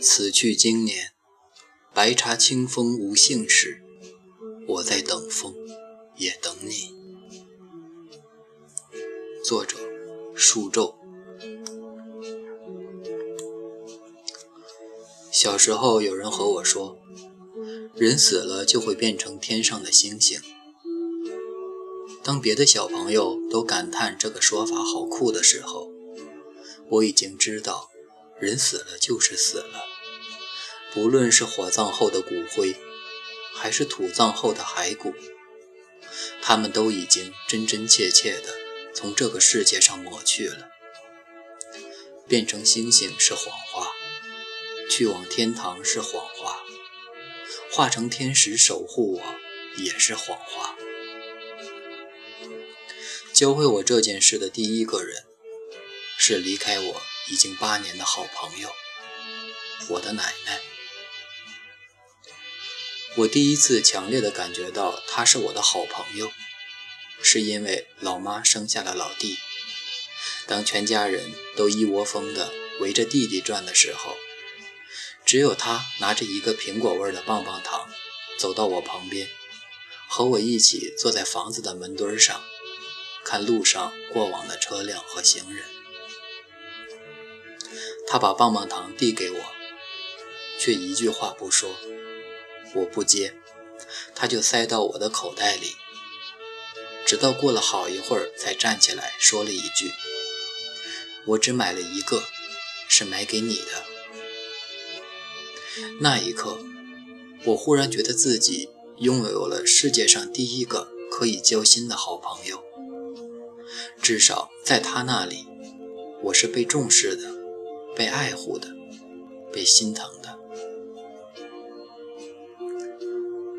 此去经年，白茶清风无幸事。我在等风，也等你。作者：树皱。小时候，有人和我说，人死了就会变成天上的星星。当别的小朋友都感叹这个说法好酷的时候，我已经知道，人死了就是死了。不论是火葬后的骨灰，还是土葬后的骸骨，他们都已经真真切切的从这个世界上抹去了。变成星星是谎话。去往天堂是谎话，化成天使守护我也是谎话。教会我这件事的第一个人，是离开我已经八年的好朋友，我的奶奶。我第一次强烈的感觉到她是我的好朋友，是因为老妈生下了老弟。当全家人都一窝蜂的围着弟弟转的时候。只有他拿着一个苹果味的棒棒糖，走到我旁边，和我一起坐在房子的门墩上，看路上过往的车辆和行人。他把棒棒糖递给我，却一句话不说。我不接，他就塞到我的口袋里，直到过了好一会儿，才站起来说了一句：“我只买了一个，是买给你的。”那一刻，我忽然觉得自己拥有了世界上第一个可以交心的好朋友。至少在他那里，我是被重视的，被爱护的，被心疼的。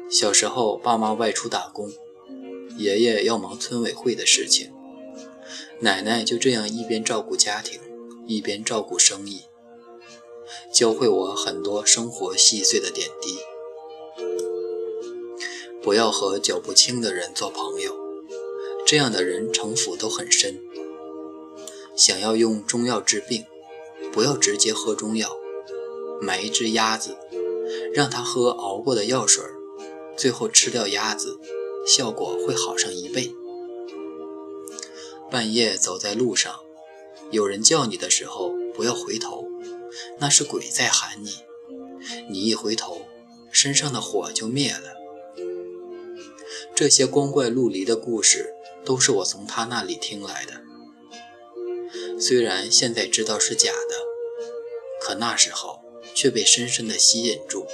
小时候，爸妈外出打工，爷爷要忙村委会的事情，奶奶就这样一边照顾家庭，一边照顾生意。教会我很多生活细碎的点滴。不要和脚不轻的人做朋友，这样的人城府都很深。想要用中药治病，不要直接喝中药，买一只鸭子，让他喝熬过的药水，最后吃掉鸭子，效果会好上一倍。半夜走在路上，有人叫你的时候，不要回头。那是鬼在喊你，你一回头，身上的火就灭了。这些光怪陆离的故事，都是我从他那里听来的。虽然现在知道是假的，可那时候却被深深的吸引住，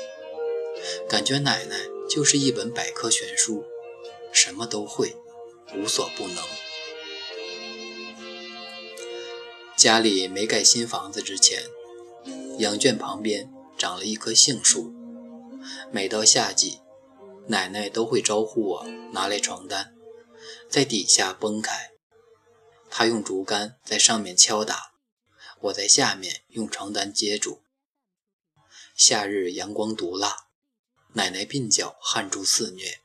感觉奶奶就是一本百科全书，什么都会，无所不能。家里没盖新房子之前。羊圈旁边长了一棵杏树，每到夏季，奶奶都会招呼我拿来床单，在底下崩开。她用竹竿在上面敲打，我在下面用床单接住。夏日阳光毒辣，奶奶鬓角汗珠肆虐，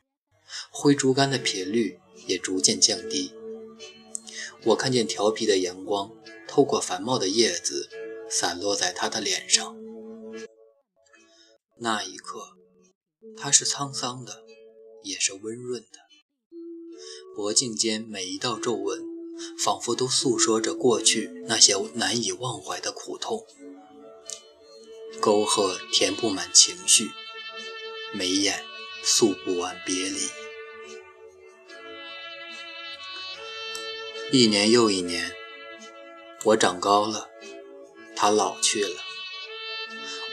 挥竹竿的频率也逐渐降低。我看见调皮的阳光透过繁茂的叶子。散落在他的脸上，那一刻，他是沧桑的，也是温润的。脖颈间每一道皱纹，仿佛都诉说着过去那些难以忘怀的苦痛。沟壑填不满情绪，眉眼诉不完别离。一年又一年，我长高了。他老去了，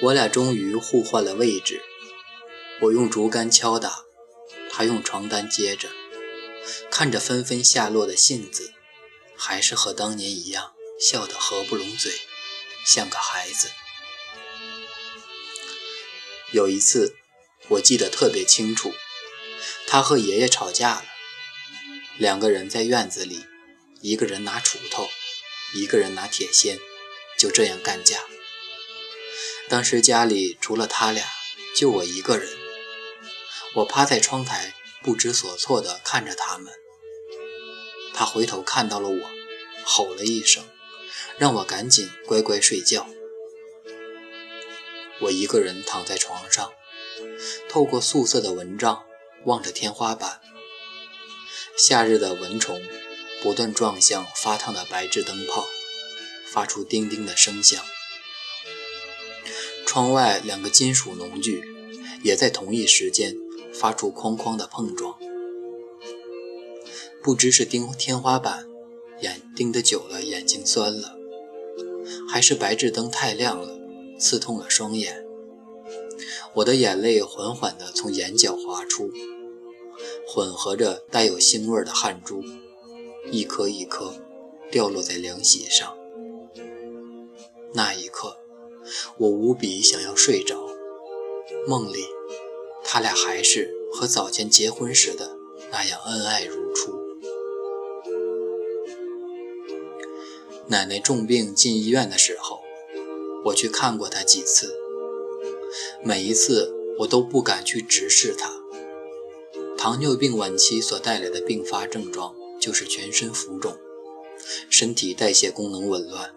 我俩终于互换了位置。我用竹竿敲打，他用床单接着，看着纷纷下落的杏子，还是和当年一样，笑得合不拢嘴，像个孩子。有一次，我记得特别清楚，他和爷爷吵架了，两个人在院子里，一个人拿锄头，一个人拿铁锨。就这样干架。当时家里除了他俩，就我一个人。我趴在窗台，不知所措地看着他们。他回头看到了我，吼了一声，让我赶紧乖乖睡觉。我一个人躺在床上，透过素色的蚊帐望着天花板。夏日的蚊虫不断撞向发烫的白炽灯泡，发出叮叮的声响。窗外两个金属农具也在同一时间发出哐哐的碰撞。不知是盯天花板，眼盯得久了眼睛酸了，还是白炽灯太亮了，刺痛了双眼。我的眼泪缓缓地从眼角滑出。混合着带有腥味的汗珠，一颗一颗掉落在凉席上。那一刻，我无比想要睡着。梦里，他俩还是和早前结婚时的那样恩爱如初。奶奶重病进医院的时候，我去看过她几次，每一次我都不敢去直视她。糖尿病晚期所带来的并发症状就是全身浮肿，身体代谢功能紊乱。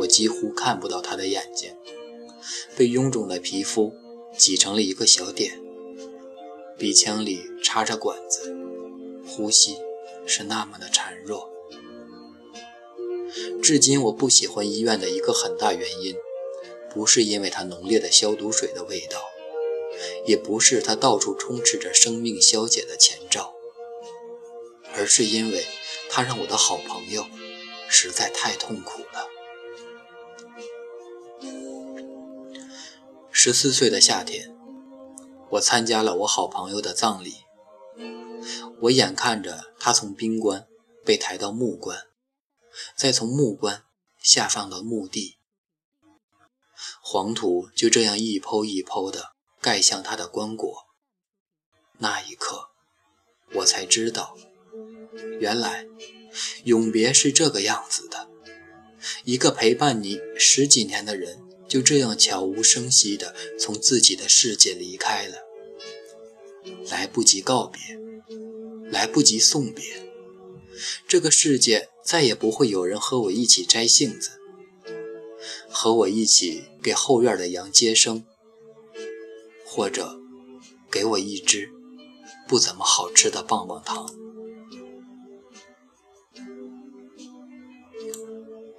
我几乎看不到他的眼睛，被臃肿的皮肤挤成了一个小点，鼻腔里插着管子，呼吸是那么的孱弱。至今我不喜欢医院的一个很大原因，不是因为它浓烈的消毒水的味道。也不是它到处充斥着生命消解的前兆，而是因为它让我的好朋友实在太痛苦了。十四岁的夏天，我参加了我好朋友的葬礼。我眼看着他从宾官被抬到木棺，再从木棺下放到墓地，黄土就这样一剖一剖的。盖向他的棺椁，那一刻，我才知道，原来永别是这个样子的。一个陪伴你十几年的人，就这样悄无声息地从自己的世界离开了，来不及告别，来不及送别，这个世界再也不会有人和我一起摘杏子，和我一起给后院的羊接生。或者，给我一只不怎么好吃的棒棒糖。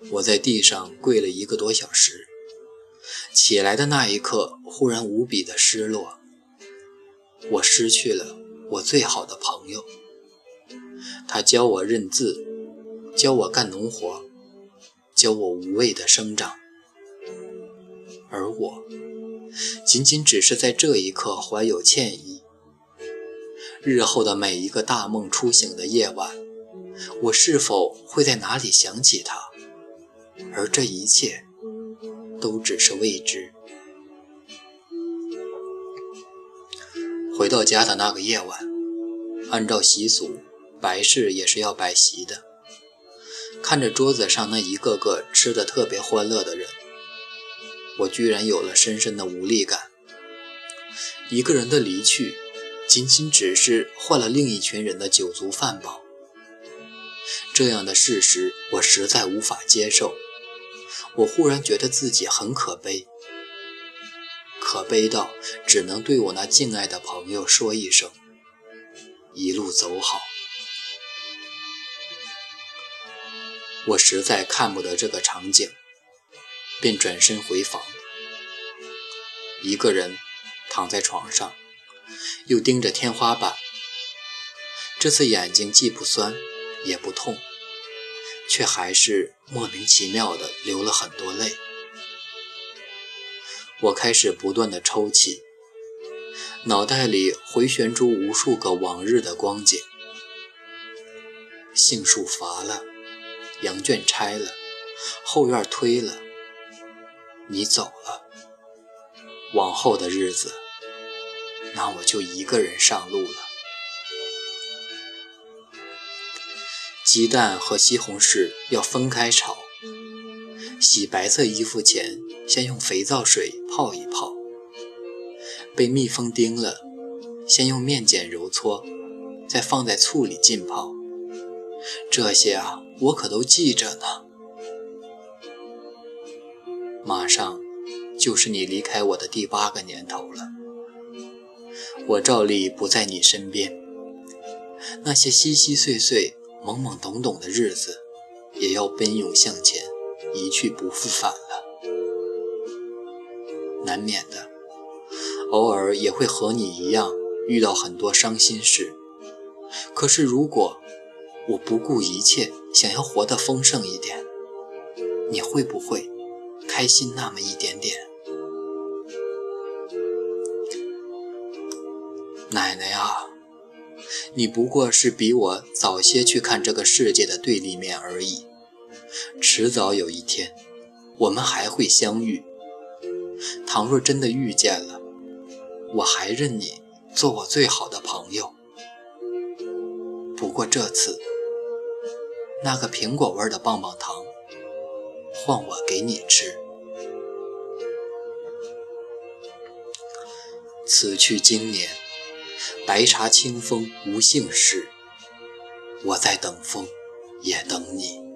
我在地上跪了一个多小时，起来的那一刻，忽然无比的失落。我失去了我最好的朋友，他教我认字，教我干农活，教我无畏的生长，而我。仅仅只是在这一刻怀有歉意。日后的每一个大梦初醒的夜晚，我是否会在哪里想起他？而这一切都只是未知。回到家的那个夜晚，按照习俗，白事也是要摆席的。看着桌子上那一个个吃的特别欢乐的人。我居然有了深深的无力感。一个人的离去，仅仅只是换了另一群人的酒足饭饱。这样的事实，我实在无法接受。我忽然觉得自己很可悲，可悲到只能对我那敬爱的朋友说一声：“一路走好。”我实在看不得这个场景。便转身回房，一个人躺在床上，又盯着天花板。这次眼睛既不酸也不痛，却还是莫名其妙的流了很多泪。我开始不断的抽泣，脑袋里回旋出无数个往日的光景：杏树乏了，羊圈拆了，后院推了。你走了，往后的日子，那我就一个人上路了。鸡蛋和西红柿要分开炒。洗白色衣服前，先用肥皂水泡一泡。被蜜蜂叮了，先用面碱揉搓，再放在醋里浸泡。这些啊，我可都记着呢。马上就是你离开我的第八个年头了。我照例不在你身边，那些稀稀碎碎、懵懵懂懂的日子，也要奔涌向前，一去不复返了。难免的，偶尔也会和你一样遇到很多伤心事。可是如果我不顾一切想要活得丰盛一点，你会不会开心那么一点点？奶奶啊，你不过是比我早些去看这个世界的对立面而已。迟早有一天，我们还会相遇。倘若真的遇见了，我还认你做我最好的朋友。不过这次，那个苹果味的棒棒糖换我给你吃。此去经年白茶清风无兴事我在等风也等你。